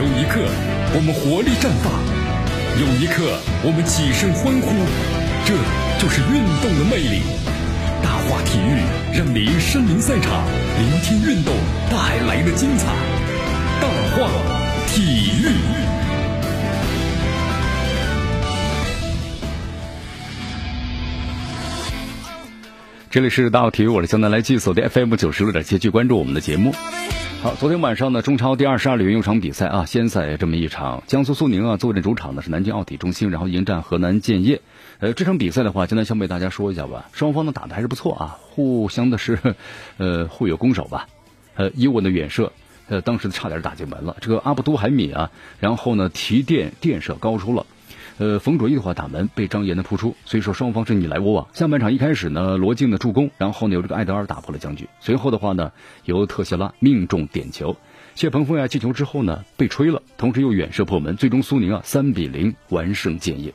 有一刻我们活力绽放，有一刻我们起身欢呼，这就是运动的魅力。大话体育让您身临赛场，聆听运动带来的精彩。大话体育。这里是大话体育，我是江南来记，锁定 FM 九十六点七，继续关注我们的节目。好，昨天晚上呢，中超第二十二轮有场比赛啊，先赛这么一场，江苏苏宁啊坐镇主场呢是南京奥体中心，然后迎战河南建业。呃，这场比赛的话，江南先为大家说一下吧，双方呢打的还是不错啊，互相的是呃互有攻守吧。呃，伊沃的远射，呃，当时差点打进门了，这个阿布都海米啊，然后呢提电电射高出了。呃，冯卓毅的话打门被张岩的扑出，所以说双方是你来我往。下半场一开始呢，罗静的助攻，然后呢由这个艾德尔打破了僵局。随后的话呢，由特谢拉命中点球，谢鹏锋呀进球之后呢被吹了，同时又远射破门，最终苏宁啊三比零完胜建业。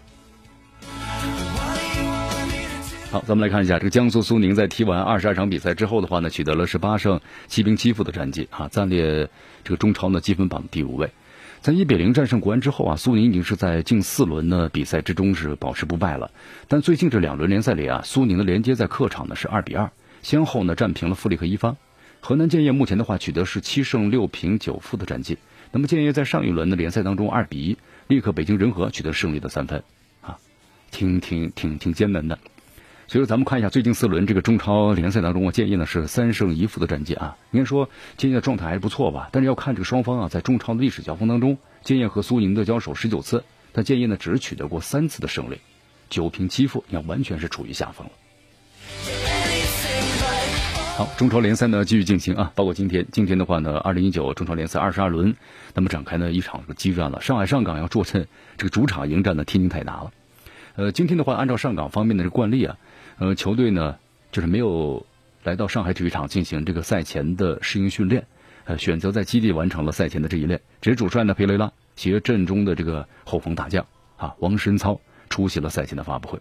好，咱们来看一下这个江苏苏宁在踢完二十二场比赛之后的话呢，取得了十八胜七平七负的战绩啊，暂列这个中超呢积分榜第五位。在一比零战胜国安之后啊，苏宁已经是在近四轮的比赛之中是保持不败了。但最近这两轮联赛里啊，苏宁的连接在客场呢是二比二，先后呢战平了富力和一方。河南建业目前的话取得是七胜六平九负的战绩。那么建业在上一轮的联赛当中二比一力克北京人和，取得胜利的三分，啊，挺挺挺挺艰难的。所以说，咱们看一下最近四轮这个中超联赛当中，我建议呢是三胜一负的战绩啊。应该说建业的状态还是不错吧，但是要看这个双方啊在中超的历史交锋当中，建业和苏宁的交手十九次，但建业呢只取得过三次的胜利，九平七负，那完全是处于下风了。好，中超联赛呢继续进行啊，包括今天，今天的话呢，二零一九中超联赛二十二轮，那么展开呢一场激战了，上海上港要坐镇这个主场迎战的天津泰达了。呃，今天的话，按照上港方面的这惯例啊。呃，球队呢，就是没有来到上海体育场进行这个赛前的适应训练，呃，选择在基地完成了赛前的这一练。只是主帅呢，佩雷拉携阵中的这个后防大将啊，王申操出席了赛前的发布会。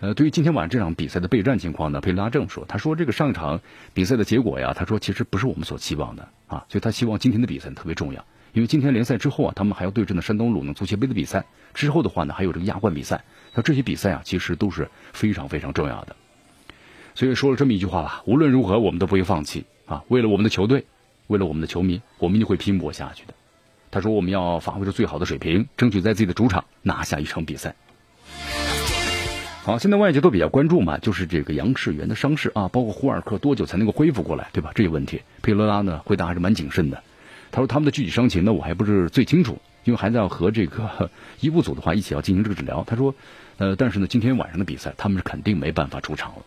呃，对于今天晚上这场比赛的备战情况呢，佩雷拉这么说：“他说这个上场比赛的结果呀，他说其实不是我们所期望的啊，所以他希望今天的比赛特别重要，因为今天联赛之后啊，他们还要对阵的山东鲁能足协杯的比赛，之后的话呢，还有这个亚冠比赛。”那这些比赛啊，其实都是非常非常重要的。所以说了这么一句话吧：无论如何，我们都不会放弃啊！为了我们的球队，为了我们的球迷，我们一定会拼搏下去的。他说：“我们要发挥出最好的水平，争取在自己的主场拿下一场比赛。”好，现在外界都比较关注嘛，就是这个杨世元的伤势啊，包括胡尔克多久才能够恢复过来，对吧？这些问题，佩罗拉呢回答还是蛮谨慎的。他说：“他们的具体伤情呢，我还不是最清楚，因为还在要和这个 医务组的话一起要进行这个治疗。”他说。呃，但是呢，今天晚上的比赛，他们是肯定没办法出场了。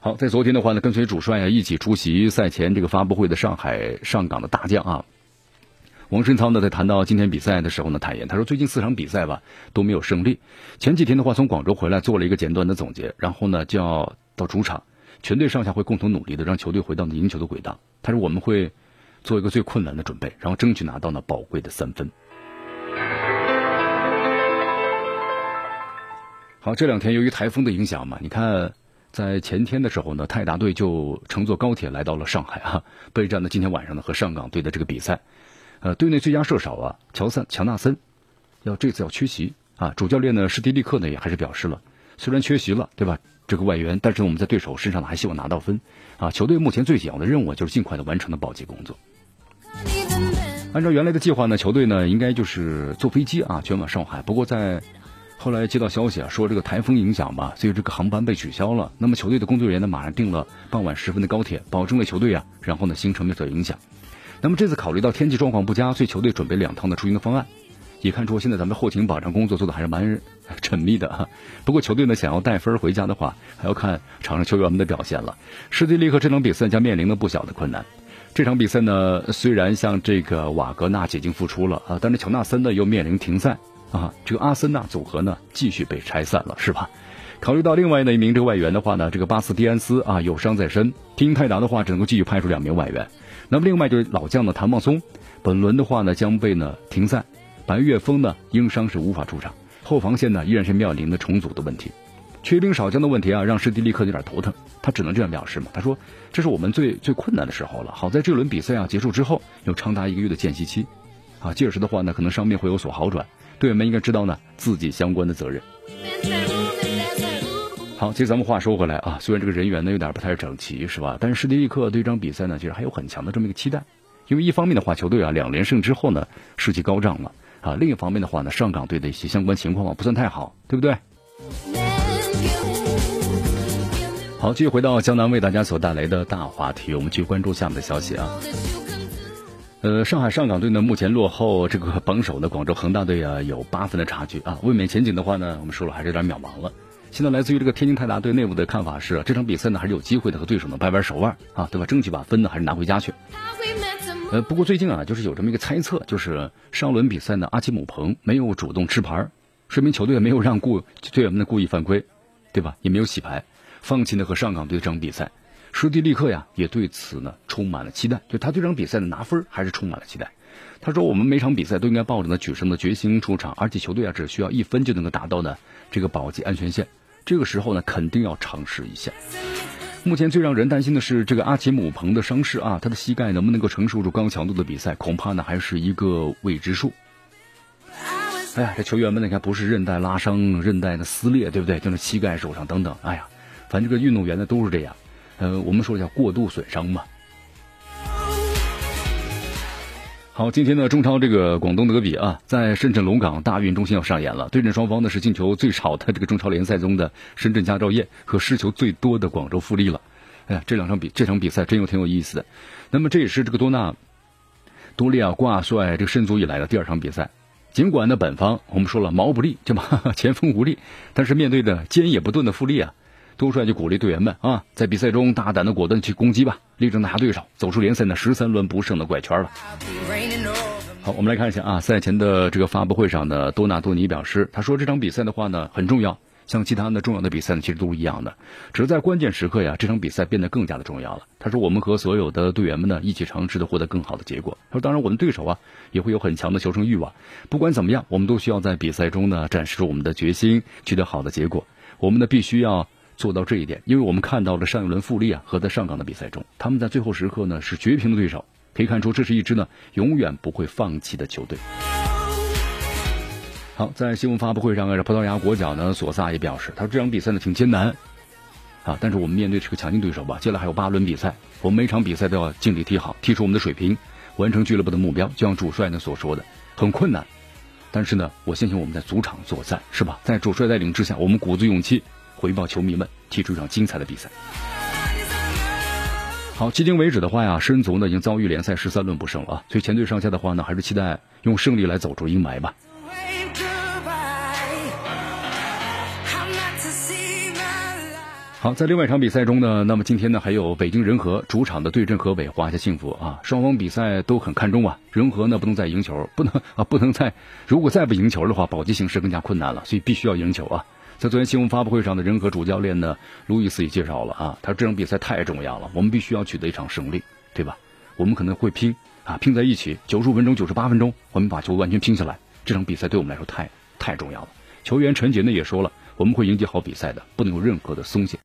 好，在昨天的话呢，跟随主帅啊一起出席赛前这个发布会的上海上港的大将啊，王申涛呢，在谈到今天比赛的时候呢，坦言他说，最近四场比赛吧都没有胜利。前几天的话，从广州回来做了一个简短的总结，然后呢就要到主场，全队上下会共同努力的让球队回到赢球的轨道。他说我们会做一个最困难的准备，然后争取拿到那宝贵的三分。好，这两天由于台风的影响嘛，你看，在前天的时候呢，泰达队就乘坐高铁来到了上海啊，备战呢今天晚上呢和上港队的这个比赛。呃，队内最佳射手啊，乔森乔纳森要这次要缺席啊，主教练呢施蒂利克呢也还是表示了，虽然缺席了，对吧？这个外援，但是我们在对手身上呢还希望拿到分啊。球队目前最紧要的任务就是尽快的完成的保级工作。按照原来的计划呢，球队呢应该就是坐飞机啊前往上海，不过在。后来接到消息啊，说这个台风影响吧，所以这个航班被取消了。那么球队的工作人员呢，马上订了傍晚时分的高铁，保证了球队啊，然后呢行程没受影响。那么这次考虑到天气状况不佳，所以球队准备两趟的出行的方案。也看出现在咱们后勤保障工作做的还是蛮 缜密的哈。不过球队呢想要带分回家的话，还要看场上球员们的表现了。施蒂利克这场比赛将面临了不小的困难。这场比赛呢，虽然像这个瓦格纳已经复出了啊，但是乔纳森呢又面临停赛。啊，这个阿森纳组合呢继续被拆散了，是吧？考虑到另外的一名这个外援的话呢，这个巴斯蒂安斯啊有伤在身，听泰达的话只能够继续派出两名外援。那么另外就是老将的谭望松，本轮的话呢将被呢停赛。白岳峰呢因伤是无法出场，后防线呢依然是面临的重组的问题。缺兵少将的问题啊，让施蒂利克有点头疼。他只能这样表示嘛。他说：“这是我们最最困难的时候了。好在这轮比赛啊结束之后，有长达一个月的间隙期，啊，届时的话呢，可能伤病会有所好转。队员们应该知道呢自己相关的责任。”好，其实咱们话说回来啊，虽然这个人员呢有点不太整齐，是吧？但是施蒂利克对这场比赛呢，其实还有很强的这么一个期待。因为一方面的话，球队啊两连胜之后呢，士气高涨了啊；另一方面的话呢，上港队的一些相关情况不算太好，对不对？好，继续回到江南为大家所带来的大话题，我们去关注下面的消息啊。呃，上海上港队呢目前落后这个榜首的广州恒大队啊有八分的差距啊。卫冕前景的话呢，我们说了还是有点渺茫了。现在来自于这个天津泰达队内部的看法是，这场比赛呢还是有机会的和对手呢掰掰手腕啊，对吧？争取把分呢还是拿回家去。呃，不过最近啊，就是有这么一个猜测，就是上轮比赛呢，阿基姆彭没有主动吃牌，说明球队没有让故队员们的故意犯规，对吧？也没有洗牌。放弃呢和上港队这场比赛，施蒂利克呀也对此呢充满了期待，就他对这场比赛的拿分还是充满了期待。他说：“我们每场比赛都应该抱着呢取胜的决心出场，而且球队啊只需要一分就能够达到呢这个保级安全线。这个时候呢肯定要尝试一下。目前最让人担心的是这个阿奇姆彭的伤势啊，他的膝盖能不能够承受住高强度的比赛，恐怕呢还是一个未知数。哎呀，这球员们你看不是韧带拉伤、韧带的撕裂，对不对？就是膝盖受伤等等。哎呀。”反正这个运动员呢都是这样，呃，我们说一下过度损伤嘛。好，今天呢，中超这个广东德比啊，在深圳龙岗大运中心要上演了。对阵双方呢是进球最少的这个中超联赛中的深圳佳兆业和失球最多的广州富力了。哎呀，这两场比这场比赛真有挺有意思的。那么这也是这个多纳多利亚挂帅这个申足以来的第二场比赛。尽管呢本方我们说了毛不利，对吧？前锋无力，但是面对的坚也不钝的富力啊。多帅就鼓励队员们啊，在比赛中大胆的、果断去攻击吧，力争拿下对手，走出联赛的十三轮不胜的怪圈了。好，我们来看一下啊，赛前的这个发布会上呢，多纳多尼表示，他说这场比赛的话呢很重要，像其他的重要的比赛呢，其实都一样的，只是在关键时刻呀，这场比赛变得更加的重要了。他说，我们和所有的队员们呢一起尝试的获得更好的结果。他说，当然我们对手啊也会有很强的求胜欲望，不管怎么样，我们都需要在比赛中呢展示出我们的决心，取得好的结果。我们呢必须要。做到这一点，因为我们看到了上一轮富力啊和在上港的比赛中，他们在最后时刻呢是绝平的对手，可以看出这是一支呢永远不会放弃的球队。好，在新闻发布会上，葡萄牙国脚呢索萨也表示，他说这场比赛呢挺艰难啊，但是我们面对是个强劲对手吧，接下来还有八轮比赛，我们每场比赛都要尽力踢好，踢出我们的水平，完成俱乐部的目标。就像主帅呢所说的，很困难，但是呢，我相信我们在主场作战是吧？在主帅带领之下，我们鼓足勇气。回报球迷们，踢出一场精彩的比赛。好，迄今为止的话呀，申足呢已经遭遇联赛十三轮不胜了啊，所以前队上下的话呢，还是期待用胜利来走出阴霾吧。好，在另外一场比赛中呢，那么今天呢还有北京人和主场的对阵河北华夏幸福啊，双方比赛都很看重啊，人和呢不能再赢球，不能啊不能再，如果再不赢球的话，保级形势更加困难了，所以必须要赢球啊。在昨天新闻发布会上的人和主教练呢，路易斯也介绍了啊，他说这场比赛太重要了，我们必须要取得一场胜利，对吧？我们可能会拼啊，拼在一起，九十五分钟、九十八分钟，我们把球完全拼下来。这场比赛对我们来说太太重要了。球员陈杰呢也说了，我们会迎接好比赛的，不能有任何的松懈。